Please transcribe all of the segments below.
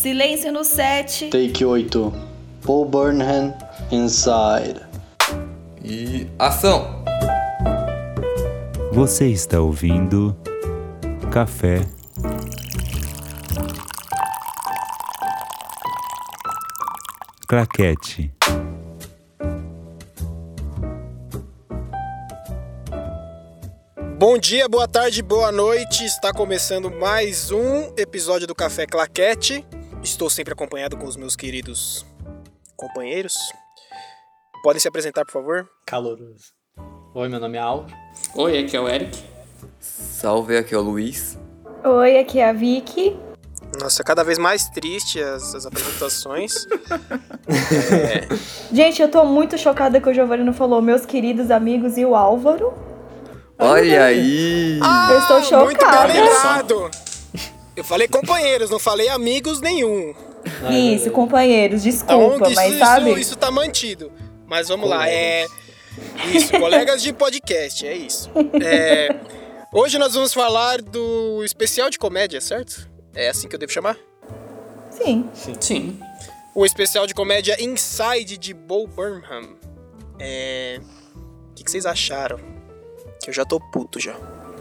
Silêncio no set. Take 8. Paul Burnham Inside. E ação! Você está ouvindo Café Claquete. Bom dia, boa tarde, boa noite. Está começando mais um episódio do Café Claquete. Estou sempre acompanhado com os meus queridos companheiros. Podem se apresentar, por favor? Caloroso. Oi, meu nome é Al. Oi, aqui é o Eric. Salve, aqui é o Luiz. Oi, aqui é a Vicky. Nossa, cada vez mais triste as, as apresentações. Gente, eu tô muito chocada que o Giovanni não falou meus queridos amigos e o Álvaro. Olha aí! eu estou Muito bem chocada. lembrado. Eu falei companheiros, não falei amigos nenhum. Isso, companheiros, desculpa, Então, isso, mas isso, sabe? isso tá mantido. Mas vamos lá, é. Isso, colegas de podcast, é isso. É, Hoje nós vamos falar do especial de comédia, certo? É assim que eu devo chamar? Sim. Sim. O especial de comédia Inside de Bo Burnham. É. O que, que vocês acharam? Que eu já tô puto já.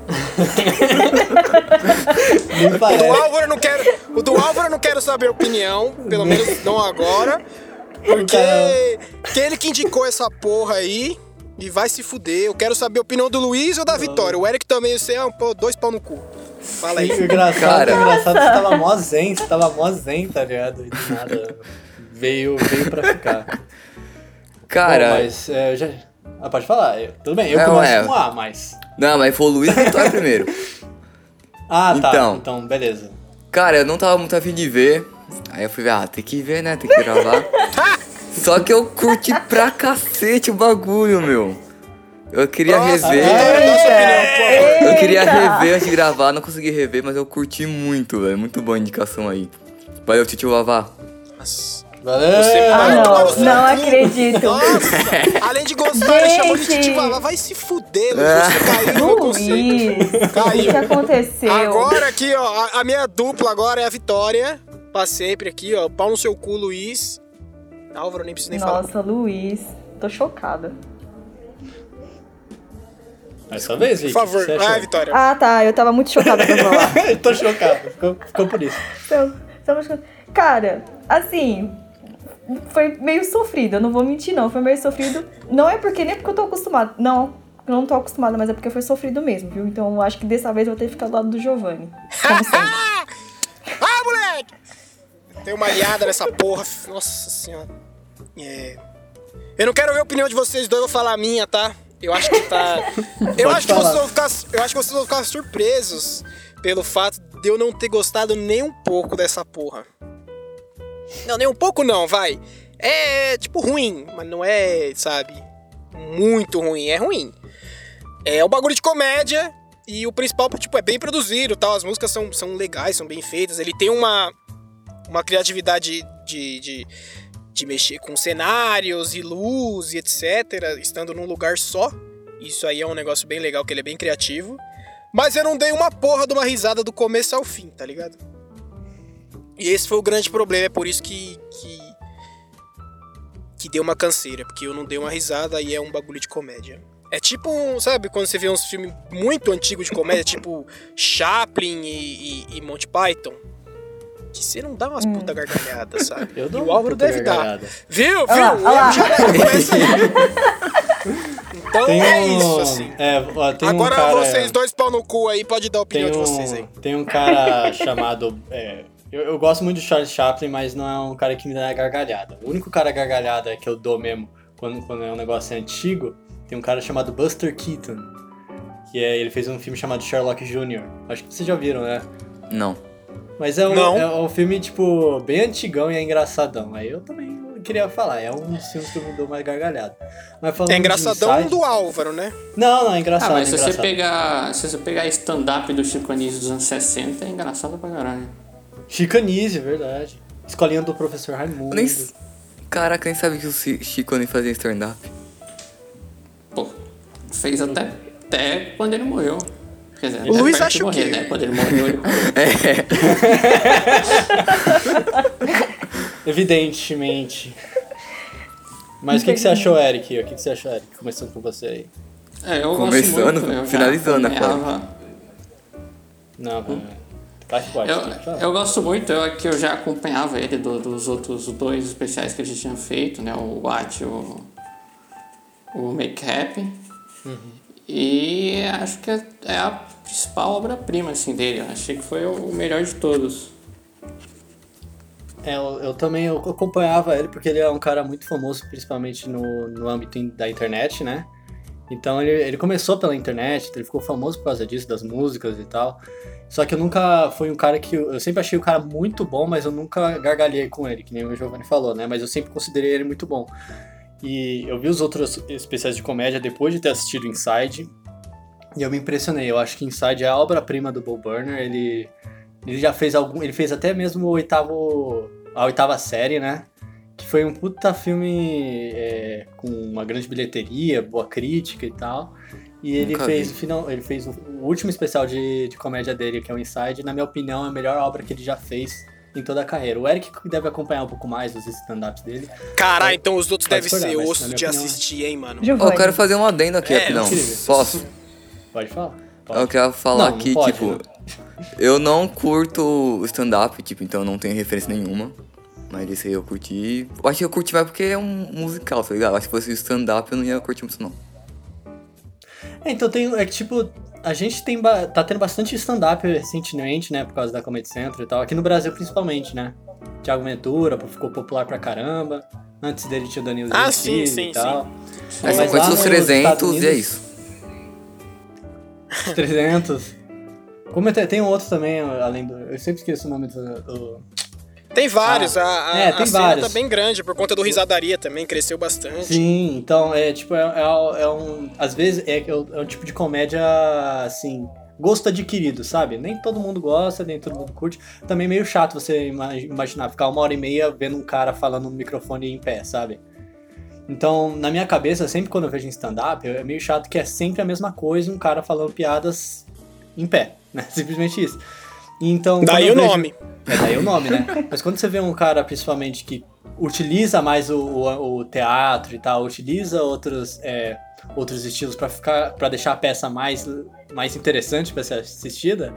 Do. Álvaro eu não quero. O do Álvaro eu não quero saber a opinião, pelo menos não agora. Porque que ele que indicou essa porra aí e vai se fuder. Eu quero saber a opinião do Luiz ou da Vitória. O Eric também, você é um pô, dois pau no cu. Fala aí. O engraçado, Cara. engraçado você tava mó zen, você tava mó zen, tá ligado? E do nada veio, veio pra ficar. Cara, Bom, mas é, eu já... Ah, pode falar. Eu- tudo bem, eu Não, começo é. com A, mas... não, mas foi o Luiz Vitória primeiro. Ah, tá. Então. Então, beleza. Cara, eu não tava muito afim de ver. Aí eu fui ver, ah, tem que ver, né? Tem que gravar. Só que eu curti pra cacete o bagulho, meu. Eu queria Nossa, rever. Nossa. Eu queria Eita! rever antes de gravar, não consegui rever, mas eu curti muito, velho. Muito boa a indicação aí. Valeu, tio Vavá. Valeu! Você Ah, não, não acredito. Nossa, além de gostar, ele chamou de Gente. Titi Vavá. Vai se fuder, Luiz. Você caiu no meu conceito. Luiz, o que, aconteceu? Agora aqui, ó, a, a minha dupla agora é a Vitória. Pra sempre aqui, ó. Pau no seu cu, Luiz. Álvaro, nem preciso nem falar. Nossa, Luiz, tô chocada. É sua vez, Vicky. Por favor, vai, Vitória. Ah, tá, eu tava muito chocada pra falar. Tô chocado, ficou, ficou por isso. Então, chocada. Cara, assim, foi meio sofrido, eu não vou mentir não, foi meio sofrido. Não é porque, nem porque eu tô acostumada, não, eu não tô acostumada, mas é porque foi sofrido mesmo, viu? Então eu acho que dessa vez eu vou ter que ficar do lado do Giovanni. Como. Ah, moleque! Tem uma aliada nessa porra. Nossa senhora. É. Eu não quero ver a opinião de vocês dois, eu vou falar a minha, tá? Eu acho que tá. Eu acho que, vocês vão ficar, eu acho que vocês vão ficar surpresos pelo fato de eu não ter gostado nem um pouco dessa porra. Não, nem um pouco não, vai. É tipo ruim, mas não é, sabe, muito ruim. É ruim. É um bagulho de comédia e o principal, tipo, é bem produzido, tal. As músicas são, são legais, são bem feitas. Ele tem uma, uma criatividade de, de, de mexer com cenários e luz e etc. Estando num lugar só. Isso aí é um negócio bem legal, que ele é bem criativo. Mas eu não dei uma porra de uma risada do começo ao fim, tá ligado? E esse foi o grande problema, é por isso que. que, que deu uma canseira, porque eu não dei uma risada e é um bagulho de comédia. É tipo, um, sabe, quando você vê uns filmes muito antigos de comédia, tipo Chaplin e, e, e Monty Python, que você não dá umas puta gargalhadas, sabe? Eu dou e o Álvaro puta deve dar. gargalhada. Viu? Viu? olha lá. erro já começa aí. Então Tem é um, isso, assim. É, ó, tem Agora um cara... vocês dois pau no cu aí, pode dar a opinião Tem de vocês aí. um, tem um cara chamado. é, eu, eu gosto muito de Charles Chaplin, mas não é um cara que me dá gargalhada. O único cara gargalhada que eu dou mesmo quando, quando é um negócio antigo, tem um cara chamado Buster Keaton. Que é, ele fez um filme chamado Sherlock Jr. Acho que vocês já viram, né? Não. Mas é um, Não. é um filme, tipo, bem antigão e é engraçadão. Aí eu também queria falar, é um dos filmes que eu me dou mais gargalhada. Mas falando É de engraçadão Inside- do Álvaro, né? Não, não, é Ah, engraçado. mas se você engraçado. pegar. Se você pegar stand-up do Chico Anísio dos anos 60, é engraçado pra caralho. Chicanise, verdade. Escolinha do professor Raimundo. Nem... Caraca, nem sabia que o Chi- Chico nem fazia stand-up. Pô, fez até, até quando ele morreu. Quer dizer, O Luiz acha o quê? né? Quando ele morreu, ele É. Evidentemente. Mas o que, que você achou, Eric? O que, que você achou, Eric? Começando com você aí. É, eu Começando, muito, eu já finalizando, né, acompanhava- Não, vai. Faz parte. Eu, fala. eu gosto muito, eu, que eu já acompanhava ele do- dos outros dois especiais que ele tinha feito, né? O Watch e o, o Make Happy. E acho que é, é a principal obra-prima assim, dele. Eu achei que foi o melhor de todos. É, eu, eu também eu acompanhava ele porque ele é um cara muito famoso, principalmente no, no âmbito da internet, né? Então ele, ele começou pela internet, ele ficou famoso por causa disso, das músicas e tal. Só que eu nunca fui um cara que. Eu sempre achei o cara muito bom, mas eu nunca gargalhei com ele, que nem o Giovanni falou, né? Mas eu sempre considerei ele muito bom. E eu vi os outros especiais de comédia depois de ter assistido Inside. E eu me impressionei. Eu acho que Inside é a obra-prima do Bo Burner. Ele, ele já fez algum. Ele fez até mesmo o oitavo. A oitava série, né? Que foi um puta filme é, com uma grande bilheteria, boa crítica e tal. E ele Nunca fez vi. o final. Ele fez o, último especial de, de comédia dele, que é o Inside. Na minha opinião, é a melhor obra que ele já fez em toda a carreira. O Eric deve acompanhar um pouco mais os stand-ups dele. Caralho, então os outros devem ser osso de opinião, assistir, hein, mano. Eu quero fazer um adendo aqui, É, rapidão. Posso? Pode falar? Pode. Eu quero falar Não, aqui, pode, tipo, né? eu não curto stand-up, tipo, então eu não tenho referência nenhuma. Mas esse aí eu curti. Eu acho que eu curti mais porque é um musical, tá ligado? Acho que se fosse stand-up eu não ia curtir muito, não. É, então tem. É que tipo, a gente tem ba- tá tendo bastante stand-up recentemente, né? Por causa da Comedy Central e tal. Aqui no Brasil, principalmente, né? Thiago Ventura ficou popular pra caramba. Antes dele tinha o Danilo Ah, sim, sim, e tal. Aí Mas só lá conheço os nos 300 Estados e é Unidos- isso. Os 300. Como tem, tem um outro também, além do. Eu sempre esqueço o nome do. do- Tem vários, Ah, a, a, é, tem a cena vários. tá bem grande, por conta do Risadaria também, cresceu bastante. Sim, então é tipo, é, é- é um. Às vezes é, é um tipo de comédia assim. Gosto adquirido, sabe? Nem todo mundo gosta, nem todo mundo curte. Também é meio chato você ima- imaginar ficar uma hora e meia vendo um cara falando no microfone em pé, sabe? Então, na minha cabeça, sempre quando eu vejo em stand-up, é meio chato que é sempre a mesma coisa, um cara falando piadas em pé, né? Simplesmente isso. Então, Daí o vejo- nome. é daí o nome, né? Mas quando você vê um cara, principalmente, que utiliza mais o, o, o teatro e tal, utiliza outros, é, outros estilos pra ficar para deixar a peça mais, mais interessante pra ser assistida,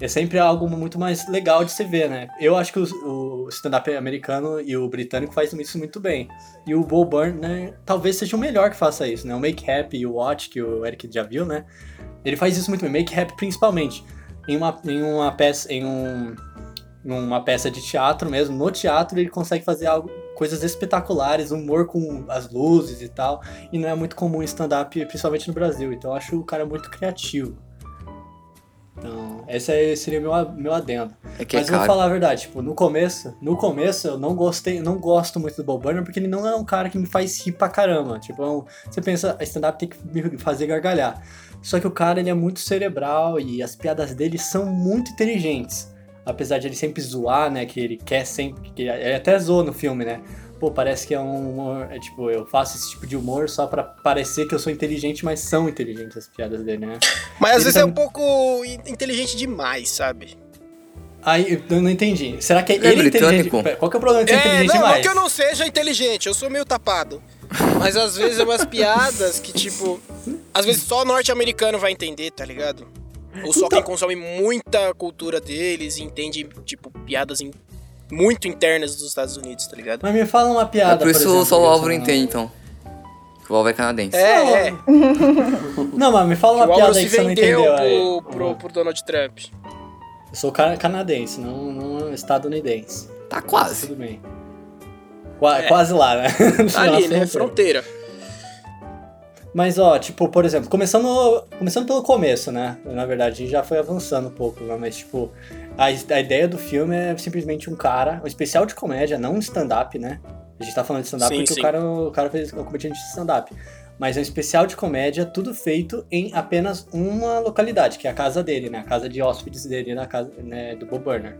é sempre algo muito mais legal de se ver, né? Eu acho que o, o stand-up americano e o britânico fazem isso muito bem. E o Bo Burnham, né, talvez seja o melhor que faça isso, né? O Make Happy e o Watch, que o Eric já viu, né? Ele faz isso muito bem. Make Happy principalmente. Em uma, em uma peça, em um, numa peça de teatro mesmo, no teatro ele consegue fazer algo, coisas espetaculares, humor com as luzes e tal, e não é muito comum stand-up, principalmente no Brasil, então eu acho o cara muito criativo. Então, esse seria meu, meu adendo. É que é Mas eu vou falar a verdade, tipo, no começo, no começo eu não gostei, não gosto muito do Bob Burner porque ele não é um cara que me faz rir pra caramba. Tipo, é você pensa, stand-up tem que me fazer gargalhar. Só que o cara, ele é muito cerebral e as piadas dele são muito inteligentes. Apesar de ele sempre zoar, né, que ele quer sempre, que ele até zoa no filme, né? Pô, parece que é um humor, é tipo, eu faço esse tipo de humor só pra parecer que eu sou inteligente, mas são inteligentes as piadas dele, né? Mas às Ele vezes tá é um pouco in- inteligente demais, sabe? Aí, eu não entendi. Será que Ele é ele é inteligente? britânico? Pera, Qual que é o problema de ser É, inteligente não, demais? não que eu não seja inteligente, eu sou meio tapado. Mas às vezes é umas piadas que, tipo. Às vezes só norte-americano vai entender, tá ligado? Ou só Então- quem consome muita cultura deles e entende, tipo, piadas in- muito internas dos Estados Unidos, tá ligado? Mas me fala uma piada, É por isso exemplo, só o Álvaro relacionada- entende, então. Que o Álvaro é canadense. É, é. Não, mas me fala uma piada aí que você não vendeu entendeu. aí. pro, pro, pro Donald Trump. Eu sou ca- canadense, não, não estadunidense. Tá quase. Tudo bem. Qua- É. Quase lá, né? Tá ali, né? fronteira. Fronteira. Mas, ó, tipo, por exemplo, começando, começando pelo começo, né? Na verdade, a gente já foi avançando um pouco, né? Mas, tipo, a, a ideia do filme é simplesmente um cara, um especial de comédia, não um stand-up, né? A gente tá falando de stand-up porque sim. O, cara, o cara fez um comediante de stand-up. Mas é um especial de comédia, tudo feito em apenas uma localidade, que é a casa dele, né? A casa de hóspedes dele, na casa né, do Bob Burner.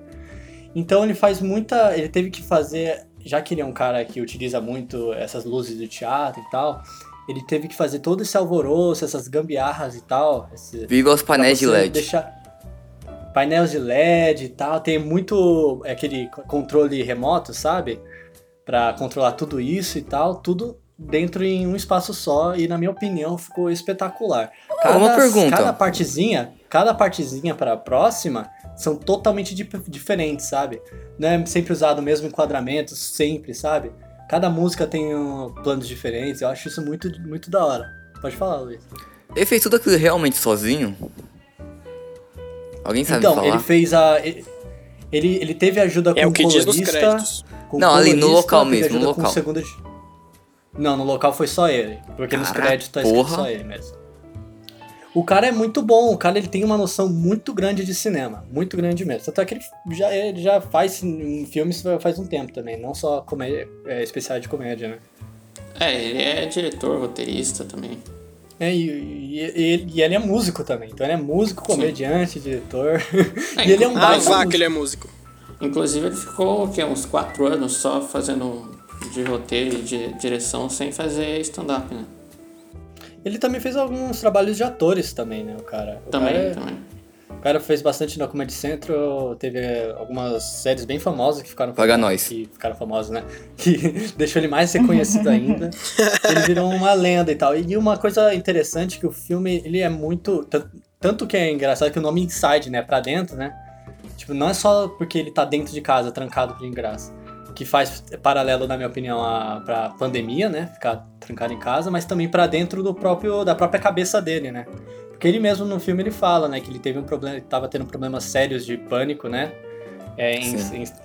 Então ele faz muita. Ele teve que fazer. Já que ele é um cara que utiliza muito essas luzes do teatro e tal, ele teve que fazer todo esse alvoroço, essas gambiarras e tal. Esse, Viva os painéis de LED. Deixar... painéis de LED e tal, tem muito é, aquele controle remoto, sabe? Pra controlar tudo isso e tal, tudo dentro em um espaço só e na minha opinião ficou espetacular. uma pergunta. Cada partezinha, cada partezinha para a próxima são totalmente dif- diferentes, sabe? Não é sempre usado o mesmo enquadramento, sempre, sabe? Cada música tem um, planos diferentes, eu acho isso muito, muito da hora. Pode falar, Luiz. Ele fez tudo aquilo realmente sozinho? Alguém sabe então, falar? ele fez a. Ele, ele teve ajuda com É o que diz nos colorista, créditos. com Não, ali no colorista, local mesmo, no com local. de- Não, no local foi só ele. Porque nos créditos tá escrito porra. só ele mesmo. O cara é muito bom, o cara ele tem uma noção muito grande de cinema, muito grande mesmo. Tanto é que ele já, ele já faz em filmes faz um tempo também, não só comédia, é, especial de comédia, né? É, ele é diretor, roteirista também. É, e, e- e ele, e ele é músico também, então ele é músico, comediante, diretor. É, e ele é um ah, vá que ele é músico. Inclusive ele ficou o quê, uns quatro anos só fazendo de roteiro e de direção sem fazer stand-up, né? Ele também fez alguns trabalhos de atores também, né, o cara. O Também, cara é- também. O cara fez bastante no Comedy Central, teve eh, algumas séries bem famosas que ficaram Paga famosas, nós. que ficaram famosas, né? Que deixou ele mais reconhecido ainda. Ele virou uma lenda e tal. E uma coisa interessante que o filme, ele é muito tan- tanto que é engraçado que o nome Inside, né, pra dentro, né? Tipo, não é só porque ele tá dentro de casa, trancado por graça, que faz paralelo, na minha opinião, a, pra pandemia, né? Ficar trancado em casa, mas também pra dentro do próprio da própria cabeça dele, né? Porque ele mesmo no filme ele fala, né, que ele teve um problema, ele tava tendo problemas sérios de pânico, né? É, em,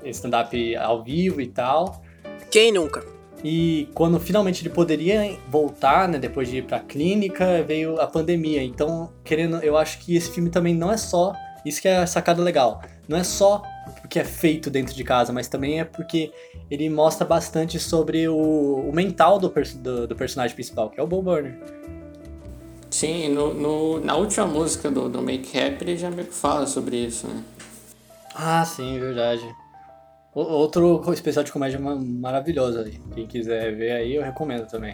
em stand-up ao vivo e tal. Quem nunca? E quando finalmente ele poderia voltar, né, depois de ir pra clínica, veio a pandemia. Então, querendo, eu acho que esse filme também não é só, isso que é a sacada legal. Não é só porque é feito dentro de casa, mas também é porque ele mostra bastante sobre o, o mental do, do, do personagem principal, que é o Bo Burner. Sim, no, no- na última música do, do Make Happy ele já meio que fala sobre isso, né? Ah, sim, verdade. O- Outro especial de comédia ma- maravilhoso aí. Quem quiser ver aí, eu recomendo também.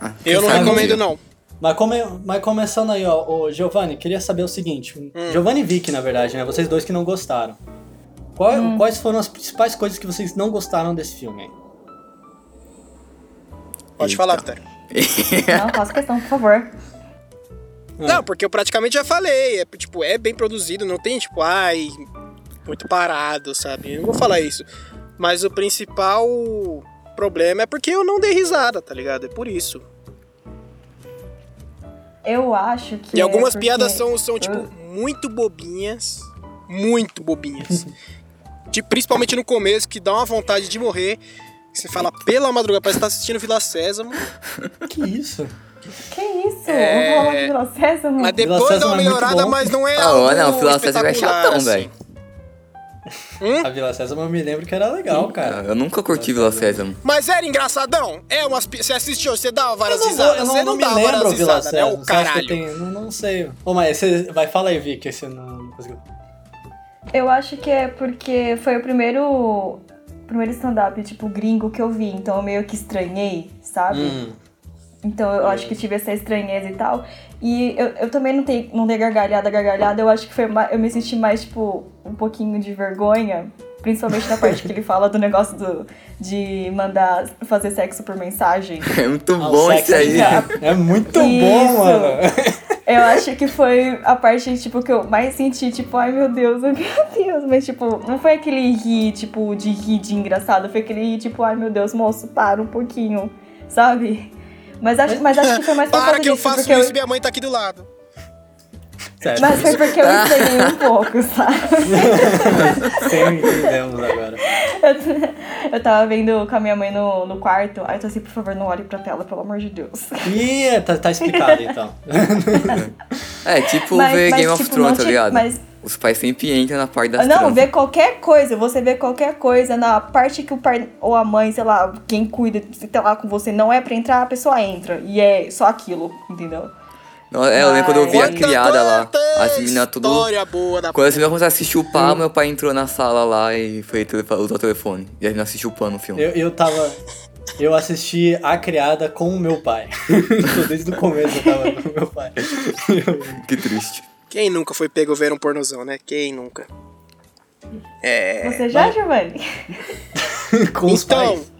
Ah, Eu não recomendo, não. Mas, come, mas começando aí, ó, ô, Giovanni, queria saber o seguinte. Giovanni e Vicky, na verdade, né? Vocês dois que não gostaram. Qual- Quais foram as principais coisas que vocês não gostaram desse filme? aí? Pode Eita. falar, Vitória. Não, faça questão, por favor. Não, porque eu praticamente já falei. É, tipo, é bem produzido, não tem, tipo, ai, muito parado, sabe? Eu não vou falar isso. Mas o principal problema é porque eu não dei risada, tá ligado? É por isso. Eu acho que. E é algumas porque- piadas são, são, tipo, muito bobinhas. Muito bobinhas. De- principalmente no começo, que dá uma vontade de morrer. Você fala, pela madrugada, parece que tá assistindo Vila Sésamo. Que isso? Que isso? É, Eu vou de Vila Sésamo. Mas Vila depois dá Sésamo uma é melhorada, bom. mas não é Ah, ó, não, o Vila Sésamo é chatão, assim. velho. A Vila Sésamo eu me lembro que era legal, cara. Eu nunca curti Vila Sésamo. Mas era engraçadão? É umas. pi- Você assistiu, você dava Eu várias não, vou, risadas. eu não, você não não, me lembro Vila né? Sésamo. O Você acha que caralho. tem... Não, não sei. Ô, mas você... Vai, fala aí, Vicky, você não, não conseguiu. Eu acho que é porque foi o primeiro. Primeiro stand-up, tipo, gringo que eu vi, então eu meio que estranhei, sabe? Hum. Então eu acho que tive essa estranheza e tal. E eu, eu também não, tenho, não dei gargalhada, gargalhada. Eu acho que foi mais, eu me senti mais, tipo, um pouquinho de vergonha. Principalmente na parte que ele fala do negócio do, de mandar fazer sexo por mensagem. É muito Ah, bom isso aí. É muito Isso. bom, mano. Eu acho que foi a parte, tipo, que eu mais senti, tipo, ai meu Deus, ai meu Deus. Mas, tipo, não foi aquele rir, tipo, de rir de engraçado. Foi aquele rir, tipo, ai meu Deus, moço, para um pouquinho, sabe? Mas acho, mas acho que foi mais por Para que eu disso, faço isso, eu, minha mãe tá aqui do lado. Sério, Mas foi porque eu estranhei um pouco, sabe? Sim, entendemos agora. Eu tava vendo com a minha mãe no, no quarto. Aí eu tô assim, por favor, não olhe pra tela, pelo amor de Deus. Ih, tá, tá explicado então. É, tipo Mas- ver mas, Game of tipo, Thrones, não tá ligado? mas- Os pais sempre entram na parte das Não, trampas. vê qualquer coisa, você vê qualquer coisa na parte que o pai ou a mãe, sei lá, quem cuida, se tá lá com você, não é pra entrar, a pessoa entra. E é só aquilo, entendeu? Não, é, eu lembro quando eu vi a criada lá, as meninas tudo... História boa da Quando as meninas começaram a assistir o pá, meu pai entrou na sala lá e foi usar o telefone. E as meninas assistiu o pano no filme. Eu, eu tava. Eu assisti A Criada com o meu pai. Desde o começo eu tava com o meu pai. Que triste. Quem nunca foi pego vendo um pornozão, né? Quem nunca? É. Você já, Giovanni? Com os Então, pais.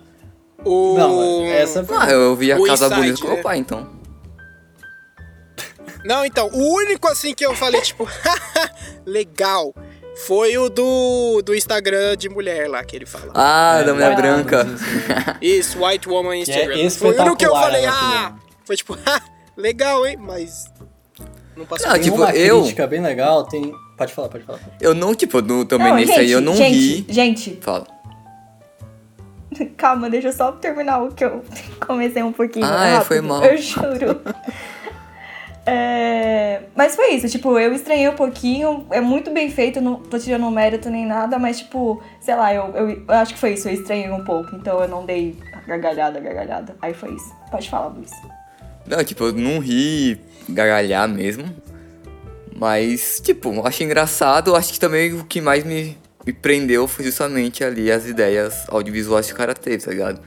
o. Não, essa foi... Ah, eu vi a O Casa Bonita com meu pai, então. Não, então, o único assim que eu falei, tipo, legal, foi o do, do Instagram de mulher lá que ele fala. Ah, É, da mulher branca. sim. Isso, White Woman Que é Instagram. foi o único que eu falei, ah, foi tipo, ah, legal, hein, mas não passou. Não, tipo, uma eu- crítica bem legal, tem... Pode falar, pode falar. Eu não, tipo, no, também nesse gente, aí eu não gente, ri. Gente, Fala. calma, deixa eu só terminar o que eu comecei um pouquinho. Ah, é, rápido, foi mal. Eu juro. É, Mas foi isso, tipo, eu estranhei um pouquinho, é muito bem feito, não tô tirando mérito nem nada, mas tipo, sei lá, eu, eu, eu acho que foi isso, eu estranhei um pouco, então eu não dei gargalhada, gargalhada. Aí foi isso. Pode falar, Luiz. Não, tipo, eu não ri gargalhar mesmo. Mas, tipo, achei engraçado. Acho que também o que mais me, me prendeu foi justamente ali as ideias audiovisuais que o cara teve, tá ligado?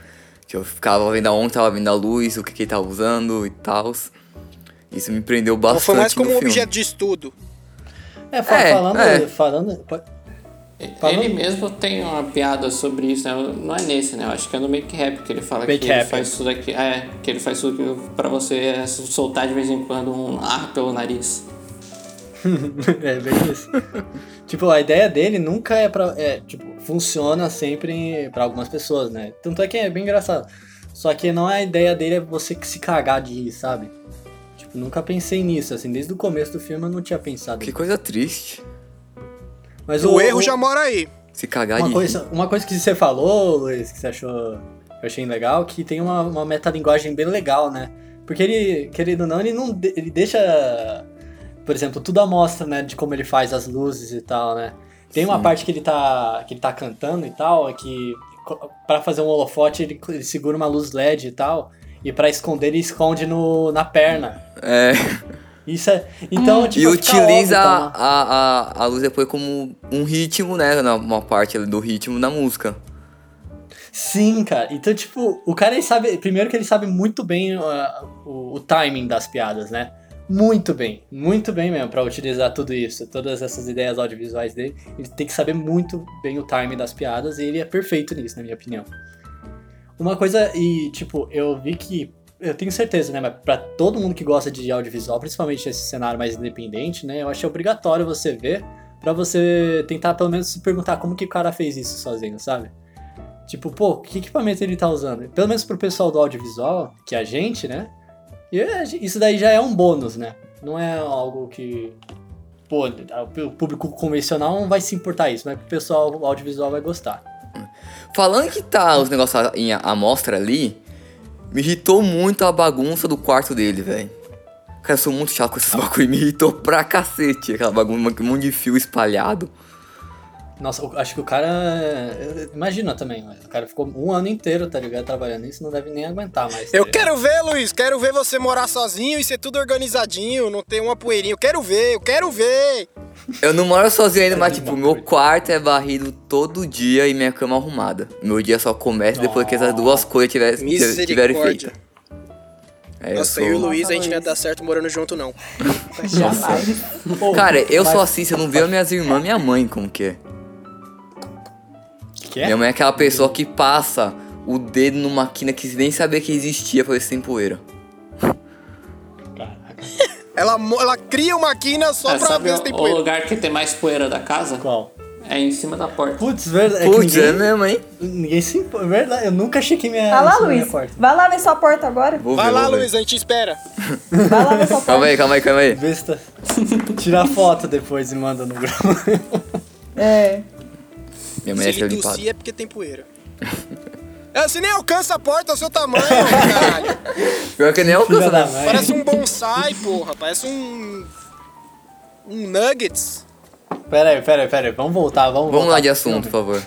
Que eu ficava vendo aonde tava vendo a luz, o que, que ele tava usando e tal. Isso me prendeu bastante. foi mais como um filme. objeto de estudo. É, fa- É, falando... é. falando Falando- Ele mesmo tem uma piada sobre isso, né? Não é nesse, né? Eu acho que é no Make Rap que ele fala Make que ele Rap. faz tudo aqui. É, que ele faz tudo pra você soltar de vez em quando um ar pelo nariz. é bem isso. tipo, a ideia dele nunca é pra. É, tipo, funciona sempre pra algumas pessoas, né? Tanto é que é bem engraçado. Só que não é a ideia dele é você que se cagar de rir, sabe? Nunca pensei nisso, assim, desde o começo do filme eu não tinha pensado. Que coisa triste. Mas O, erro já mora aí. Se cagar uma de coisa, uma coisa que você falou, Luiz, que você achou que eu achei legal, que tem uma, uma metalinguagem bem legal, né? Porque ele, querendo ou não, ele não ele deixa, por exemplo, tudo à mostra, né, de como ele faz as luzes e tal, né? Tem uma Sim. parte que ele tá que ele tá cantando e tal, é que pra fazer um holofote ele, ele segura uma luz LED e tal, e pra esconder ele esconde no, na perna. É. Isso é, então, tipo, e utiliza óbvio, a, tá? a, a luz depois como um ritmo, né? na- Uma parte ali do ritmo da música. Sim, cara. Então, tipo, o cara ele sabe. Primeiro que ele sabe muito bem uh, o, o timing das piadas, né? Muito bem. Muito bem mesmo pra utilizar tudo isso. Todas essas ideias audiovisuais dele. Ele tem que saber muito bem o timing das piadas e ele é perfeito nisso, na minha opinião. Uma coisa, e tipo, eu vi que. Eu tenho certeza, né? Mas pra todo mundo que gosta de audiovisual, principalmente esse cenário mais independente, né? Eu acho obrigatório você ver pra você tentar pelo menos se perguntar como que o cara fez isso sozinho, sabe? Tipo, pô, que equipamento ele tá usando? Pelo menos pro pessoal do audiovisual, que é a gente, né? Gen- isso daí já é um bônus, né? Não é algo que. Pô, o público convencional não vai se importar isso, mas o pessoal audiovisual vai gostar. Falando que tá os negócios em amostra ali, me irritou muito a bagunça do quarto dele, velho. Cara, eu sou muito chato com esses bagulho, me irritou pra cacete. Aquela bagunça, um monte de fio espalhado. Nossa, eu acho que o cara. Imagina também, mas o cara ficou um ano inteiro, tá ligado? Trabalhando nisso, não deve nem aguentar mais. tá Eu quero ver, Luiz, quero ver você morar sozinho e ser tudo organizadinho, não ter uma poeirinha. Eu quero ver, eu quero ver. Eu não moro sozinho ainda, mas tipo, meu quarto é varrido todo dia e minha cama arrumada. Meu dia só começa depois que essas duas coisas tiver- tiverem Misericórdia. feito. É, eu Nossa, eu e o sou... Luiz, a gente não ia dar certo morando junto, não. Jamais. Cara, eu sou assim, se eu não ver minhas irmãs, minha mãe, como que é? Que é? Minha mãe é aquela pessoa que passa o dedo numa máquina que nem sabia que existia pra ver se tem poeira. Caraca. Ela, mo- ela cria uma quina só Ah, pra sabe ver se tem o, o poeira. lugar que tem mais poeira da casa? Qual? É em cima da porta. Putz, verdade. é que Putz, ninguém- é mesmo, hein? Ninguém se impo- é Verdade, eu nunca chequei minha, Vai lá, isso na minha Luiz. porta. Vai lá ver sua porta agora. Vou Vai ver, lá, vou ver. Luiz, a gente espera. Vai lá ver sua porta. Calma aí, calma aí, calma aí. Tá... Tira foto depois e manda no grupo. É. Minha mãe Se ele tossir é porque tem poeira. É, você nem alcança a porta ao seu tamanho, caralho. Pior que nem alcança, da né? mãe. Parece um bonsai, porra. Parece um... Um nuggets. Pera aí, pera aí, pera aí. Vamos voltar, vamos Vamos voltar lá de assunto, por favor.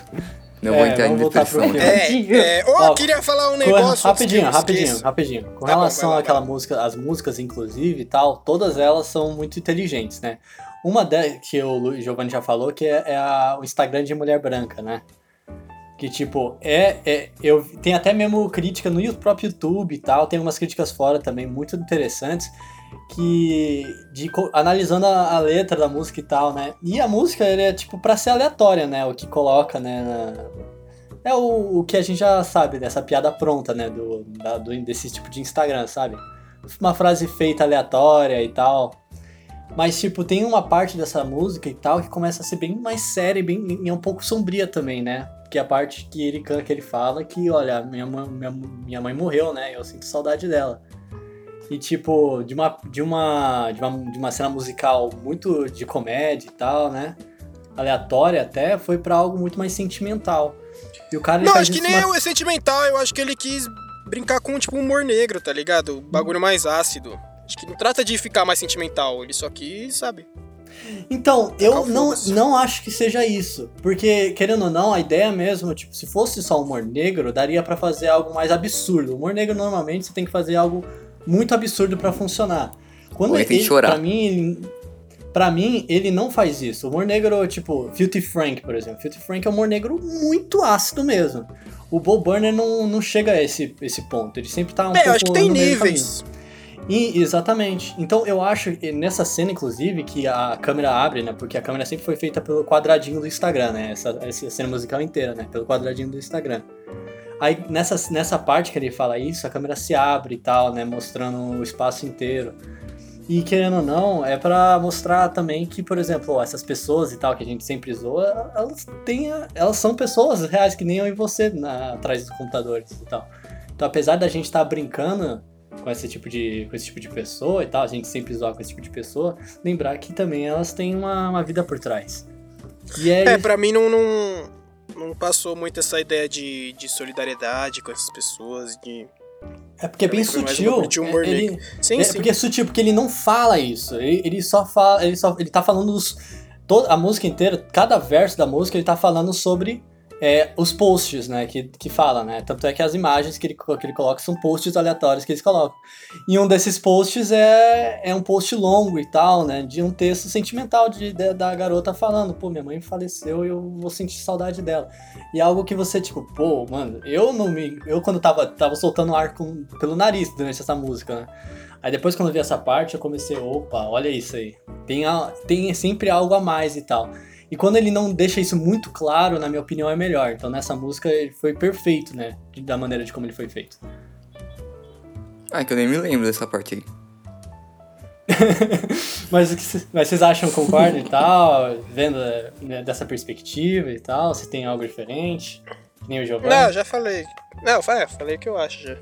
Não É, vou entrar em vamos voltar pro depressão. É, é. Oh, Ó, eu queria falar um negócio. rapidinho, rapidinho, esqueça. rapidinho. Com Tá bom, relação vai lá, àquela vai música, as músicas inclusive e tal, todas elas são muito inteligentes, né? Uma delas que o Giovanni já falou, que é, é a- o Instagram de mulher branca, né? Que, tipo, é, é. Eu tem até mesmo crítica no próprio YouTube e tal. Tem umas críticas fora também muito interessantes. Que. De, analisando a, a letra da música e tal, né? E a música, ele é, tipo, pra ser aleatória, né? O que coloca, né? na- é o, o que a gente já sabe, dessa piada pronta, né? Do, da- do, desse tipo de Instagram, sabe? Uma frase feita aleatória e tal. Mas, tipo, tem uma parte dessa música e tal que começa a ser bem mais séria e, bem, e é um pouco sombria também, né? Que é a parte que ele, can- que ele fala que, olha, minha, mãe- minha, minha mãe morreu, né? Eu sinto saudade dela. E, tipo, de uma, de uma, de uma, de uma cena musical muito de comédia e tal, né? Aleatória até, foi pra algo muito mais sentimental. E o cara, Não, acho que nem uma- é sentimental, eu acho que ele quis brincar com, tipo, humor negro, tá ligado? O bagulho mais ácido. Acho que não trata de ficar mais sentimental, ele só quis, sabe? Então, eu não, não acho que seja isso. Porque, querendo ou não, a ideia mesmo, tipo, se fosse só humor negro, daria pra fazer algo mais absurdo. Humor negro, normalmente, você tem que fazer algo muito absurdo pra funcionar. Quando que ele, chorar. Pra mim, ele, pra mim, ele não faz isso. O humor negro, tipo, Filthy Frank, por exemplo. Filthy Frank é um humor negro muito ácido mesmo. O Bo Burner não, não chega a esse, esse ponto. Ele sempre tá um é, pouco eu acho que tem no meio do caminho. E, exatamente. Então eu acho nessa cena, inclusive, que a câmera abre, né? Porque a câmera sempre foi feita pelo quadradinho do Instagram, né? Essa, essa cena musical inteira, né? Pelo quadradinho do Instagram. Aí nessa, nessa parte que ele fala isso, a câmera se abre e tal, né? Mostrando o espaço inteiro. E querendo ou não, é pra mostrar também que, por exemplo, essas pessoas e tal que a gente sempre zoa, elas têm. Elas são pessoas reais que nem eu e você na- atrás dos computadores e tal. Então, apesar da gente estar brincando com esse tipo de com esse tipo de pessoa e tal, a gente sempre zoar com esse tipo de pessoa, lembrar que também elas têm uma, uma vida por trás. E é, É, pra mim não, não, não passou muito essa ideia de, de solidariedade com essas pessoas, de... é porque é bem um sutil. é, ele, Sim, é sim. porque é sutil, porque ele não fala isso. Ele, ele só fala, ele só ele tá falando dos toda a música inteira, cada verso da música ele tá falando sobre é, os posts, né, que, que fala, né? Tanto é que as imagens que ele, que ele coloca são posts aleatórios que eles colocam. E um desses posts é, é um post longo e tal, né? De um texto sentimental de, de- da garota falando, pô, minha mãe faleceu e eu vou sentir saudade dela. E algo que você, tipo, pô, mano, eu não me. Eu quando tava, tava soltando ar com, pelo nariz durante essa música, né? Aí depois quando eu vi essa parte, eu comecei, opa, olha isso aí. Tem, tem sempre algo a mais e tal. E quando ele não deixa isso muito claro, na minha opinião, é melhor. Então nessa música ele foi perfeito, né? Da maneira de como ele foi feito. Ah, que eu nem me lembro dessa parte aí. Mas, o que cê- mas vocês acham, concordam e tal? Vendo né, dessa perspectiva e tal? Se tem algo diferente? Que nem o Giovanni? Não, já falei. Não, fa- é, falei o que eu acho já.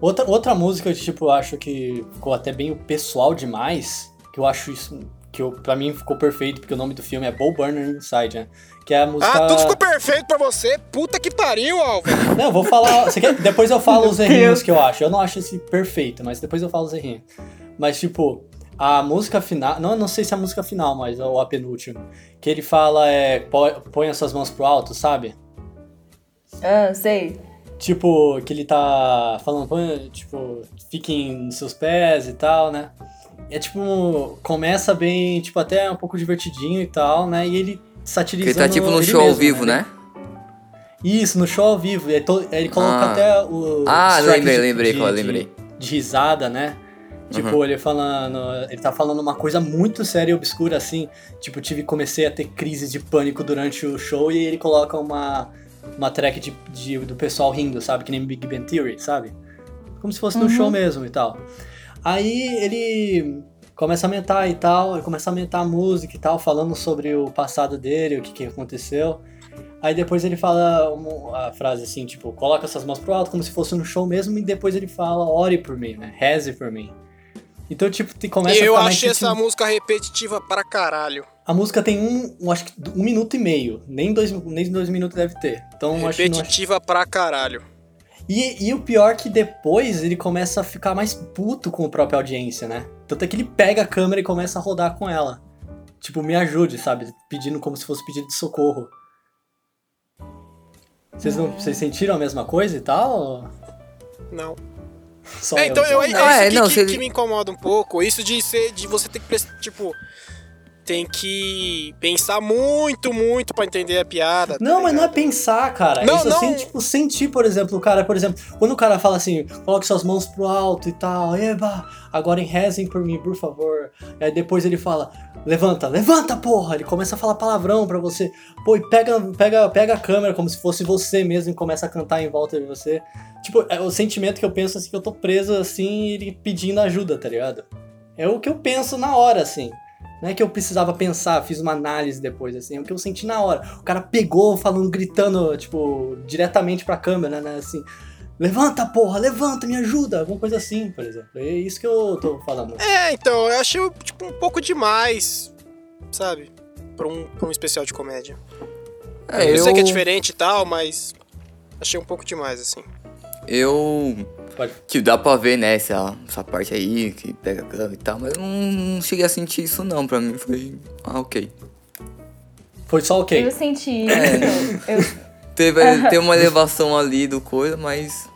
Outra, outra música que, tipo, eu acho que ficou até bem pessoal demais, que eu acho isso, que eu, pra mim ficou perfeito, porque o nome do filme é Bo Burner Inside, né? Que é a música... Ah, tudo ficou perfeito pra você? Puta que pariu, Álvaro. Não, eu vou falar. Você quer, depois eu falo os errinhos que eu acho. Eu não acho esse perfeito, mas depois eu falo os errinhos. Mas, tipo, a música final. Não, não sei se é a música final, mas é o a penúltima. Que ele fala é. "Pô- Põe as suas mãos pro alto, sabe? Ah, sei. Tipo, que ele tá falando, "Põe, tipo, fiquem nos seus pés e tal, né? É tipo, começa bem, tipo, até um pouco divertidinho e tal, né? E ele satirizando ele tá tipo no ele show ao mesmo, vivo, né? Isso, no show ao vivo. E aí to- Ele coloca Ah. até o. Ah, lembrei, de- lembrei, de, qual eu de- lembrei. De risada, né? Tipo, Uhum. ele falando. Ele tá falando uma coisa muito séria e obscura, assim. Tipo, tive, comecei a ter crise de pânico durante o show e ele coloca uma, uma track de, de- do pessoal rindo, sabe? Que nem Big Bang Theory, sabe? Como se fosse no Uhum. show mesmo e tal. Aí ele começa a aumentar e tal, ele começa a aumentar a música e tal, falando sobre o passado dele, o que, que aconteceu. Aí depois ele fala uma- a frase assim, tipo, coloca essas mãos pro alto como se fosse no show mesmo, e depois ele fala, ore por mim, né? Reze por mim. Então, tipo, te começa a eu mais achei essa sentimental. música repetitiva pra caralho. A música tem um, um, acho que um minuto e meio. Nem dois, nem dois minutos deve ter. Então, acho que não, Repetitiva pra caralho. E, e o pior é que depois ele começa a ficar mais puto com a própria audiência, né? Tanto é que ele pega a câmera e começa a rodar com ela. Tipo, me ajude, sabe? Pedindo como se fosse pedido de socorro. Vocês, não, vocês sentiram a mesma coisa e tal? Não. Só É, então eu, é, Não, é, isso que, não, que- que me incomoda um pouco. Isso de ser, de você ter que, tipo, tem que pensar muito, muito pra entender a piada. tá Não, mas não é pensar, cara. Não, Isso não. assim, tipo, sentir, por exemplo, o cara, por exemplo, quando o cara fala assim, coloque suas mãos pro alto e tal, eba, agora rezem por mim, por favor. Aí depois ele fala, levanta, levanta, porra! Ele começa a falar palavrão pra você. Pô, e pega, pega, pega a câmera como se fosse você mesmo e começa a cantar em volta de você. Tipo, é o sentimento que eu penso assim, que eu tô preso assim, e ele pedindo ajuda, tá ligado? É o que eu penso na hora, assim. Não é que eu precisava pensar, fiz uma análise depois, assim, é o que eu senti na hora. O cara pegou, falando, gritando, tipo, diretamente pra câmera, né, assim, levanta, porra, levanta, me ajuda, alguma coisa assim, por exemplo. É isso que eu tô falando. É, então, eu achei tipo, um pouco demais, sabe? Pra um, pra um especial de comédia. É, eu sei que é diferente e tal, mas achei um pouco demais, assim. Eu. Pode. Tipo, dá pra ver, né, essa, essa parte aí, que pega a câmera e tal, mas eu não, não cheguei a sentir isso não. Pra mim foi. Ah, ok. Foi só ok. Eu senti É. isso. Eu, Teve, teve uma elevação ali do coisa, mas.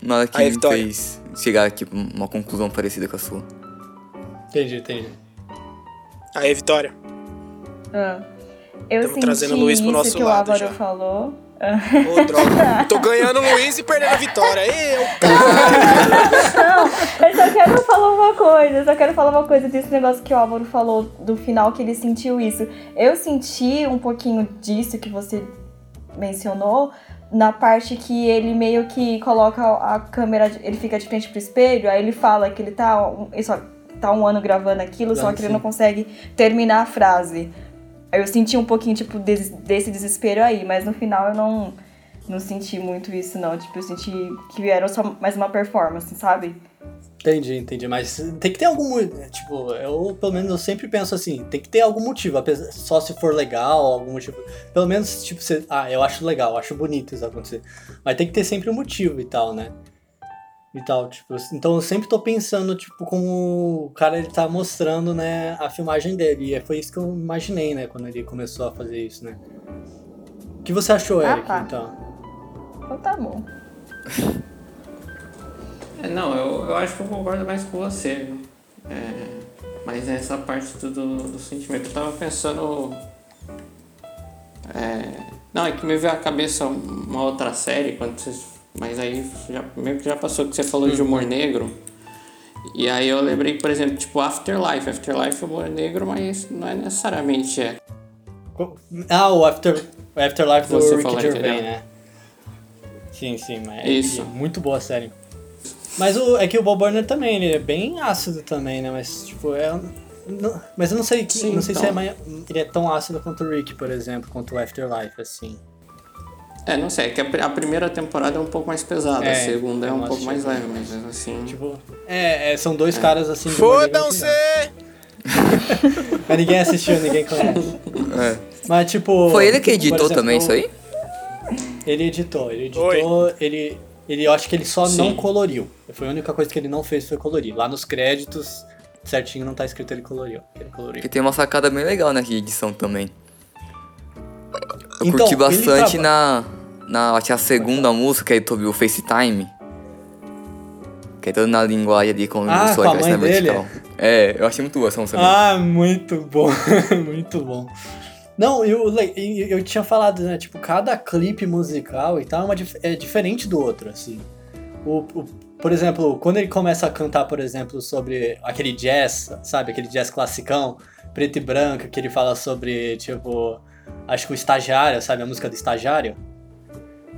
Nada que Aí, me Vitória. fez chegar, tipo, uma conclusão parecida com a sua. Entendi, entendi. Aí, Vitória. ah, eu Tamo senti trazendo o Luiz pro isso nosso que o lado Álvaro já. falou. Ô, droga. Tô ganhando o Luiz e perdendo a Vitória. Eu, Não, eu só quero falar uma coisa, eu só quero falar uma coisa desse negócio que o Álvaro falou do final, que ele sentiu isso. Eu senti um pouquinho disso que você mencionou, na parte que ele meio que coloca a câmera, ele fica de frente pro espelho, aí ele fala que ele tá, um- ele só tá um ano gravando aquilo, só Ah, que ele sim. não consegue terminar a frase. Eu senti um pouquinho, tipo, des- desse desespero aí, mas no final eu não, não senti muito isso, não. Tipo, eu senti que era só mais uma performance, sabe? Entendi, entendi. Mas tem que ter algum. Tipo, eu pelo menos eu sempre penso assim, tem que ter algum motivo, só se for legal, algum motivo. Pelo menos, tipo, você. Ah, eu acho legal, eu acho bonito isso acontecer. Mas tem que ter sempre um motivo e tal, né? E tal, tipo, então eu sempre tô pensando, tipo, como o cara ele tá mostrando, né, a filmagem dele. E foi isso que eu imaginei, né, quando ele começou a fazer isso, né? O que você achou, Ah, Eric, tá. então? Então tá bom. É, não, eu, eu acho que eu concordo mais com você. É, mas nessa parte do, do, do sentimento, eu tava pensando. é, não, é que me veio à cabeça uma outra série, quando vocês, mas aí já, meio que já passou que você falou de humor negro. E aí eu lembrei, por exemplo, tipo Afterlife. Afterlife é humor negro, mas não é necessariamente é. Ah, o After, o Afterlife do Você Ricky falou, Gervais, né? Sim, sim, mas é Isso. que- muito boa a série. Mas o, é que o Bob Burner também, ele é bem ácido também, né? Mas, tipo, é... não- mas eu não sei, Sim, não sei se então. é mais, ele é tão ácido quanto o Rick, por exemplo, quanto o Afterlife, assim. É, não sei, é que a, pri- a primeira temporada é um pouco mais pesada, É, a segunda é um pouco mais leve, mas assim. Tipo, é, é, são dois caras assim... Fodam-se! Mas ninguém assistiu, ninguém conhece. É. Mas, tipo... Foi ele que por editou exemplo, também isso aí? Ele editou, ele editou, ele, ele eu acho que ele só Sim. não coloriu. Foi a única coisa que ele não fez foi colorir. Lá nos créditos, certinho não tá escrito ele coloriu. Ele coloriu. Porque tem uma sacada bem legal na edição também. Eu Então, curti bastante tava- na, na. Acho que a segunda música aí sobre o FaceTime. Que é toda na linguagem ali com Ah, o com a mãe dele? vertical. É, eu achei muito boa essa música. Ah, muito bom, muito bom. Não, eu, eu, tinha falado, né? Tipo, cada clipe musical e tal é, uma é diferente do outro, assim. O, o- por exemplo, quando ele começa a cantar, por exemplo, sobre aquele jazz, sabe? Aquele jazz classicão, preto e branco, que ele fala sobre, tipo, acho que o estagiário, sabe? A música do estagiário.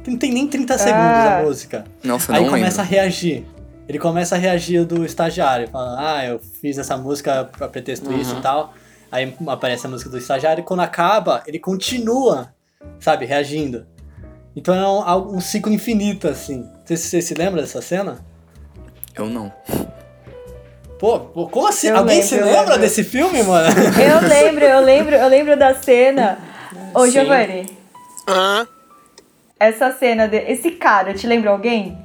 Não tem nem 30 segundos Ah. a música. Nossa, Aí não começa a lembro. reagir. Ele começa a reagir do estagiário, falando, ah, eu fiz essa música pra pretexto isso e tal. Aí aparece a música do estagiário e quando acaba, ele continua, sabe, reagindo. Então é um, um ciclo infinito, assim. Você, você se lembra dessa cena? Eu não. Pô, pô, como assim? Eu Alguém lembro, se lembra lembro. desse filme, mano? Eu lembro, eu lembro, eu lembro da cena. Ô, Sim. Giovanni, Ah, essa cena, de... esse cara, te lembra alguém?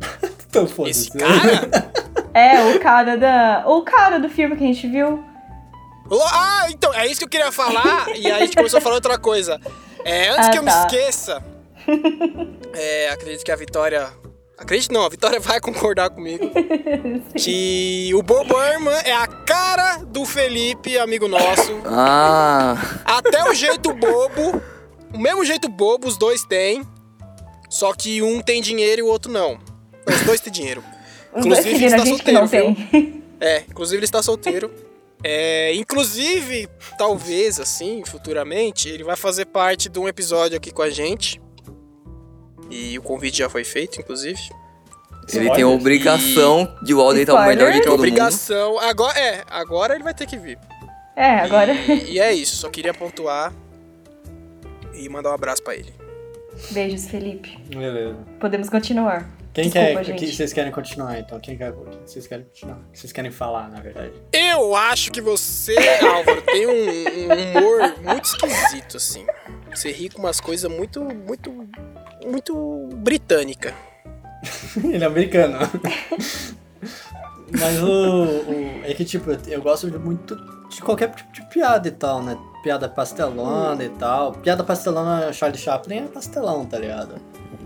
então foda-se. esse cara? É, o cara da. O cara do filme que a gente viu. Ah, então, é isso que eu queria falar. e aí a gente começou a falar outra coisa. É, antes Ah, que eu me tá. esqueça, é, acredito que a Vitória Acredite não, a Vitória vai concordar comigo. que o Bob Burnham é a cara do Felipe, amigo nosso. Ah, Até o jeito bobo, o mesmo jeito bobo os dois têm. Só que um tem dinheiro e o outro não. Os dois têm dinheiro. Os dois Inclusive, queriam está a gente que não solteiro, tem. É, inclusive ele está solteiro. É, inclusive, talvez assim, futuramente, ele vai fazer parte de um episódio aqui com a gente. E o convite já foi feito, inclusive. ele tem a obrigação de o Alden estar o melhor de todo mundo. Obrigação. Agora, é, agora ele vai ter que vir. É, agora. E, e é isso, só queria pontuar e mandar um abraço pra ele. Beijos, Felipe. Beleza. Podemos continuar. Quem Desculpa, quer, gente. que vocês querem continuar então? Quem quer, o que vocês querem continuar? O que vocês querem falar, na verdade? Eu acho que você, Álvaro, tem um, um humor muito esquisito, assim. Você ri com umas coisas muito, muito, muito britânica. Ele é americano. Mas o, o- É que, tipo, eu- eu gosto de muito de qualquer tipo de piada e tal, né? Piada pastelona e tal. Piada pastelona, Charlie Chaplin é pastelão, tá ligado?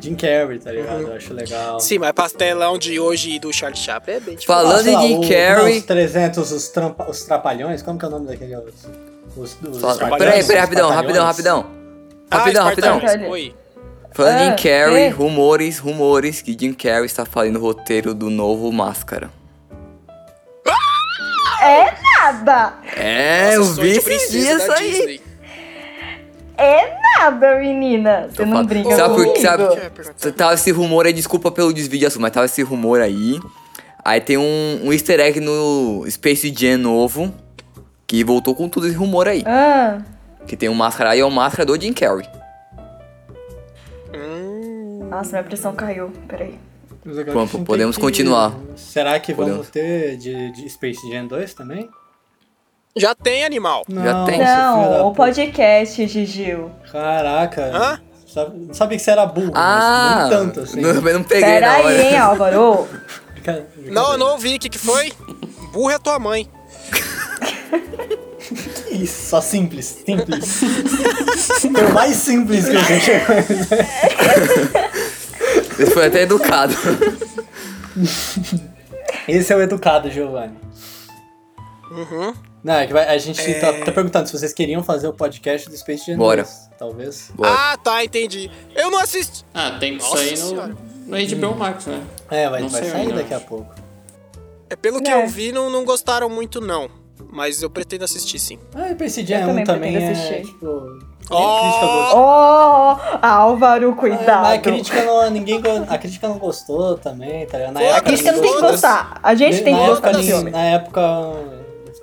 Jim Carrey, tá ligado? Eu acho legal. Sim, mas pastelão de hoje do Charlie Chaplin é bem diferente. Falando sei em Jim Carrey. Os 300, os, trampa, os trapalhões, como que é o nome daquele? Os, os, os Peraí, peraí, rapidão, trapalhões? rapidão, rapidão. Ah, Rapidão, rapidão. Oi. Falando em Ah, Carrey, é. rumores, rumores que Jim Carrey está fazendo o roteiro do novo Máscara. Nada! É, Nossa, eu vi esses dias aí. Disney. É nada, menina. Você não brinca sabe por- comigo. sabe- Eu ia perguntar. Tava esse rumor aí, desculpa pelo desvio de assunto, mas tava esse rumor aí. Aí tem um, um easter egg no Space Jam novo, que voltou com tudo esse rumor aí. Ah, Que tem um máscara aí, é o máscara do Jim Carrey. Hum, nossa, minha pressão caiu. Peraí. Tem podemos que- continuar. Será que Podemos. vamos ter de, de Space Jam 2 também? Já tem animal. Já tem. Não, o podcast, Gigil. Caraca. Hã? Sabe, não sabia que você era burro, Ah, mas nem tanto assim. não, não peguei Pera na hora. aí, hein, Álvaro. Não, eu não ouvi. O que, que foi? Burro é tua mãe. Isso, só simples, simples. Foi o mais simples que a gente Ele foi até educado. Esse é o educado, Giovanni. Uhum. Não, é que vai- a gente tá, tá perguntando se vocês queriam fazer o podcast do Space Jam Bora. 2, talvez. Bora. Ah, tá, entendi. Eu não assisti. Ah, tem que Nossa sair senhora. no, no HBO Max, né? É, vai, vai sei sair daqui a acho. pouco. É, pelo que É. eu vi, não, não gostaram muito, não. Mas eu pretendo assistir, sim. Ah, e Space Jam Eu 1 também é, assistir. tipo... Oh! nem crítica gostou. Oh, Álvaro, Ah, cuidado. mas a crítica não, ninguém, a crítica não gostou também, tá ligado? Na Pô, A época, crítica não tem que gostar. A gente tem que gostar do filme. Na época,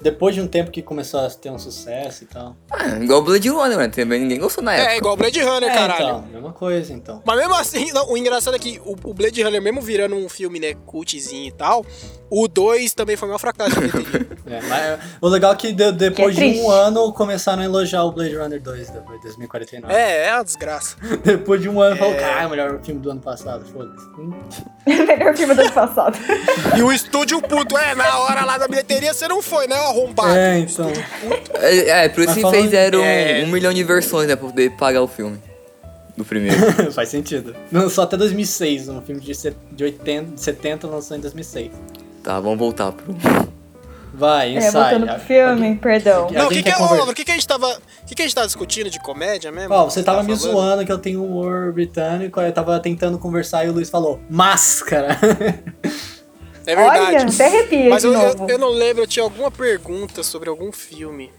depois de um tempo que começou a ter um sucesso e tal. Ah, igual Blade Runner, né? Também ninguém gostou na época. É, igual Blade Runner, É, caralho. então, mesma coisa, então. Mas mesmo assim, não, o engraçado é que o, o Blade Runner, mesmo virando um filme, né, cultzinho e tal, o 2 também foi o maior fracasso. É, mas o legal é que de- depois Que é de um ano começaram a elogiar o Blade Runner 2, depois de 2049. é, é uma desgraça. Depois de um ano, É. falou, cara, melhor filme do ano passado, foda-se. Melhor filme do ano passado. E o estúdio puto, é, na hora lá da bilheteria você não foi, né, arrombado. É, então. É, é, por isso Mas que falando- fizeram É. um milhão de versões, né? Pra poder pagar o filme. Do primeiro. Faz sentido. Não, só até 2006, um filme de, se- de 80, de 70 lançou em 2006. tá, vamos voltar pro. Vai, É, Inside. voltando pro filme, perdão. Alguém Não, o que que, é, conver- que que a gente tava, o que que a gente tava discutindo de comédia mesmo? Ó, você tava Tava me falando? zoando que eu tenho humor britânico, aí eu tava tentando conversar e o Luiz falou, máscara! É verdade. Olha, até arrepia Mas de eu, eu, novo. eu não lembro, eu tinha alguma pergunta sobre algum filme.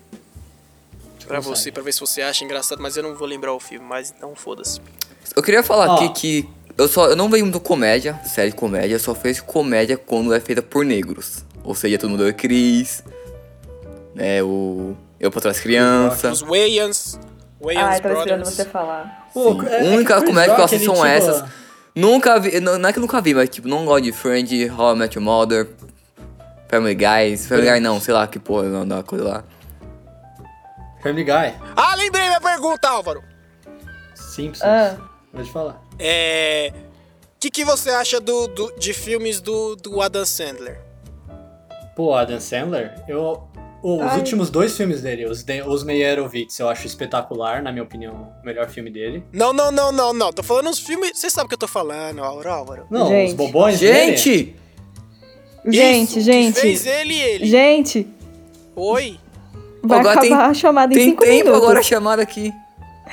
Pra Não você, sei. pra ver se você acha engraçado, mas eu não vou lembrar o filme, mas então foda-se. Eu queria falar Ó. aqui que eu só eu não vejo muito comédia, série de comédia, eu só vejo comédia quando é feita por negros. Ou seja, todo mundo é Cris, né, o Eu pra trás criança. Os Wayans, Wayans Ai, tava esperando você falar. Pô, Sim. é- é única Chris comédia que eu assisto são tipo, essas. Nunca vi, não, não é que eu nunca vi, mas tipo, não gosto de Friend, How I Met Your Mother, Family Guys, Family Guy não, sei lá que porra, não dá coisa lá. Family Guy, Ah, lembrei minha pergunta, Álvaro. Simpsons, Ah. pode falar. É. O que, que você acha do, do- de filmes do, do Adam Sandler? Pô, Adam Sandler, eu... Os Ai. últimos dois filmes dele, os, de, os Meyerowitz, eu acho espetacular, na minha opinião, o melhor filme dele. Não, não, não, não, não. Tô falando uns filmes. Você sabe o que eu tô falando, Álvaro, Álvaro. Não, Gente. os bobões dele. Gente! Gente, Isso, que gente. fez ele e ele. Gente, Oi. vai Agora acabar tem- a chamada em Tem 5 tempo minutos. agora a chamada aqui.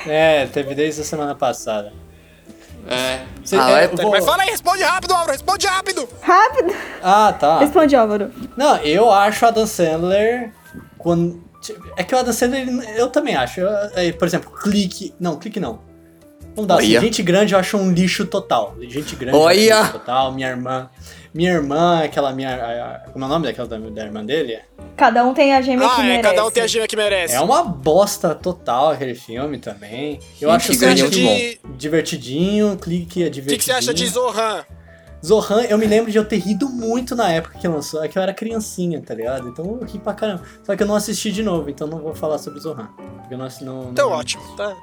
É, teve desde a semana passada. É, Cê- Ah, é, é? vou- Mas fala aí, responde rápido, Álvaro, responde rápido. Rápido. Ah, tá. Responde, Álvaro. Não, eu acho a Dan Sandler. Quando... É que o Adam Sandler, eu também acho. Eu- é, por exemplo, clique. Não, clique não. Vamos dar assim, gente grande eu acho um lixo total. Gente grande eu acho um Olha. lixo total. Minha irmã. Minha irmã, aquela minha. a- a- Como é o nome daquela da, da irmã dele? Cada um tem a gêmea que Ah, é, merece. cada um tem a gema que merece. É uma bosta total aquele filme também. Eu acho O que você acha de... divertidinho, clique é O divertidinho. que, que você acha de Zohan? Zohan, eu me lembro de eu ter rido muito na época que lançou, é que eu era criancinha, tá ligado? Então eu ri pra caramba. Só que eu não assisti de novo, então não vou falar sobre Zohan. Porque eu não, assi- não, Então não- ótimo, tá?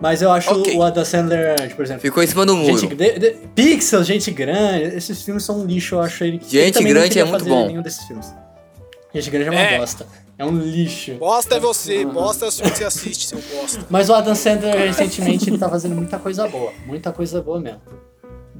Mas eu acho Ok. o Adam Sandler, por exemplo. Ficou em cima do muro. Gente, de, de, Pixel, Gente Grande, esses filmes são um lixo, eu acho ele. Gente ele não Grande é muito bom. nenhum desses filmes. Gente Grande é uma É. bosta. É um lixo. Bosta é você, bosta é o filme que você assiste, seu bosta. Mas o Adam Sandler, recentemente, ele tá fazendo muita coisa boa. Muita coisa boa mesmo.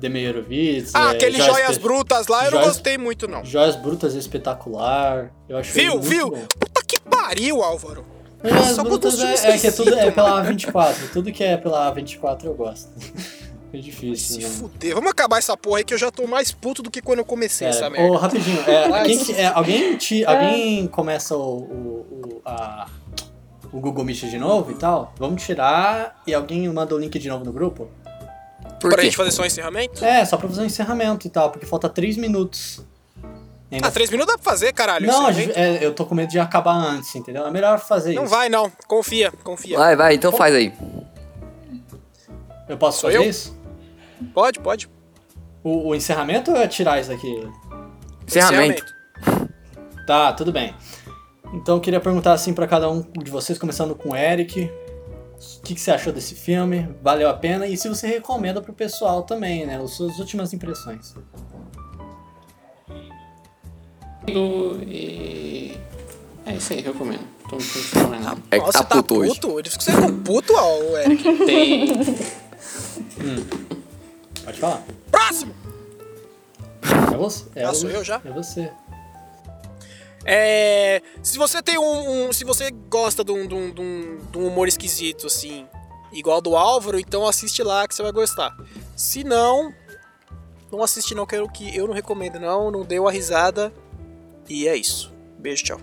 The Meyerowitz. Ah, é, aquele Joias Joias Brutas lá eu não Joias- gostei muito, não. Joias Brutas é espetacular. Eu acho ele Viu, muito viu? bom. Puta que pariu, Álvaro. Joias Só Brutas quando os é, é que é tudo é esquisito, pela A24. Tudo que é pela A24 eu gosto. É difícil, Se né? fuder. Vamos acabar essa porra aí que eu já tô mais puto do que quando eu comecei essa É, merda. ô, rapidinho, é, Mas- que- é, alguém, te, alguém começa o, o, o, a- o Google Meet de novo e tal? Vamos tirar e alguém manda o link de novo no grupo? Por Pra quê? gente fazer só um encerramento? É, só pra fazer um encerramento e tal, porque falta 3 minutos. Ainda- Ah, três minutos dá pra fazer, caralho. Não, encerramento. é, eu tô com medo de acabar antes, entendeu? É melhor fazer Não isso. vai, não. Confia, confia. Vai, vai, então faz aí. Eu posso Sou fazer eu? isso? Pode, pode. O, o encerramento ou é tirar isso aqui? Encerramento. Tá, tudo bem. Então eu queria perguntar assim pra cada um de vocês, começando com o Eric. O que, que você achou desse filme? Valeu a pena? E se você recomenda pro pessoal também, né? As suas últimas impressões. E. É isso aí, recomendo. Tô muito recomendando. É que Nossa, tá puto hoje. puto? Ele ficou sendo puto, ó, o Eric. Tem. Pode falar. Próximo! É você. É Ah, o- sou eu já? É você. É, se você tem um, um- Se você gosta de um, de, um, de um- de um humor esquisito, assim, igual do Álvaro, então assiste lá que você vai gostar. Se não, não assiste não, que eu, que eu não recomendo não, não deu a risada. E é isso. Beijo, tchau.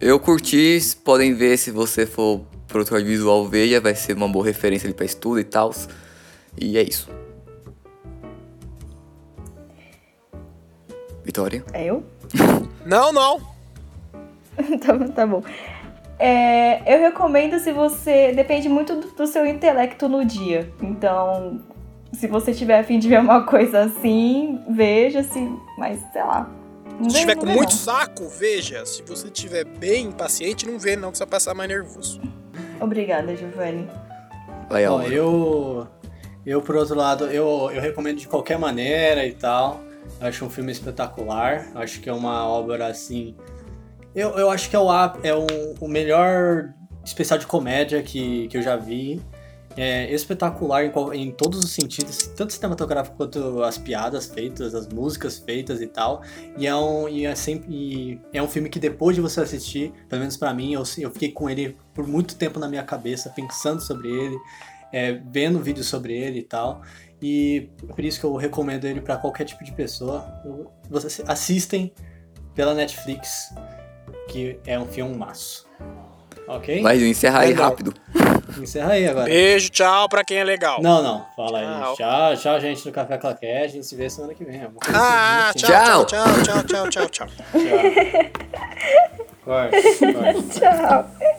Eu curti, podem ver se você for produtor visual, veja, vai ser uma boa referência ali pra estudo e tal. E é isso. Vitória? É eu? Não, não. tá, tá bom. É, eu recomendo se você. Depende muito do, do seu intelecto no dia. Então, se você tiver a fim de ver uma coisa assim, veja se. Mas, sei lá. Não Se vê- tiver com vê, muito não. saco, veja. Se você tiver bem impaciente, não vê não, que você vai passar mais nervoso. Obrigada, Giovanni. Vai, Ó, Álvaro. eu. Eu, por outro lado, eu, eu recomendo de qualquer maneira e tal. Eu acho um filme espetacular. Acho que é uma obra assim. Eu, eu acho que é o, áp- é um, o melhor especial de comédia que, que eu já vi. É espetacular em, em todos os sentidos, tanto cinematográfico quanto as piadas feitas, as músicas feitas e tal. E é um, e é sempre, e é um filme que depois de você assistir, pelo menos pra mim, eu, eu fiquei com ele por muito tempo na minha cabeça, pensando sobre ele, é, vendo vídeos sobre ele e tal. E por isso que eu recomendo ele pra qualquer tipo de pessoa. Vocês assistem pela Netflix, que é um filme maço. Ok? Vai, encerra aí Legal. rápido. Encerra aí agora. Beijo, tchau pra quem é legal. Não, não. Fala aí. Tchau. Tchau, tchau, gente do Café Claquete. A gente se vê semana que vem. Coisa Ah, assim. tchau, Tchau. tchau, tchau, tchau, tchau, tchau, tchau. Tchau. Corta, corta. Tchau.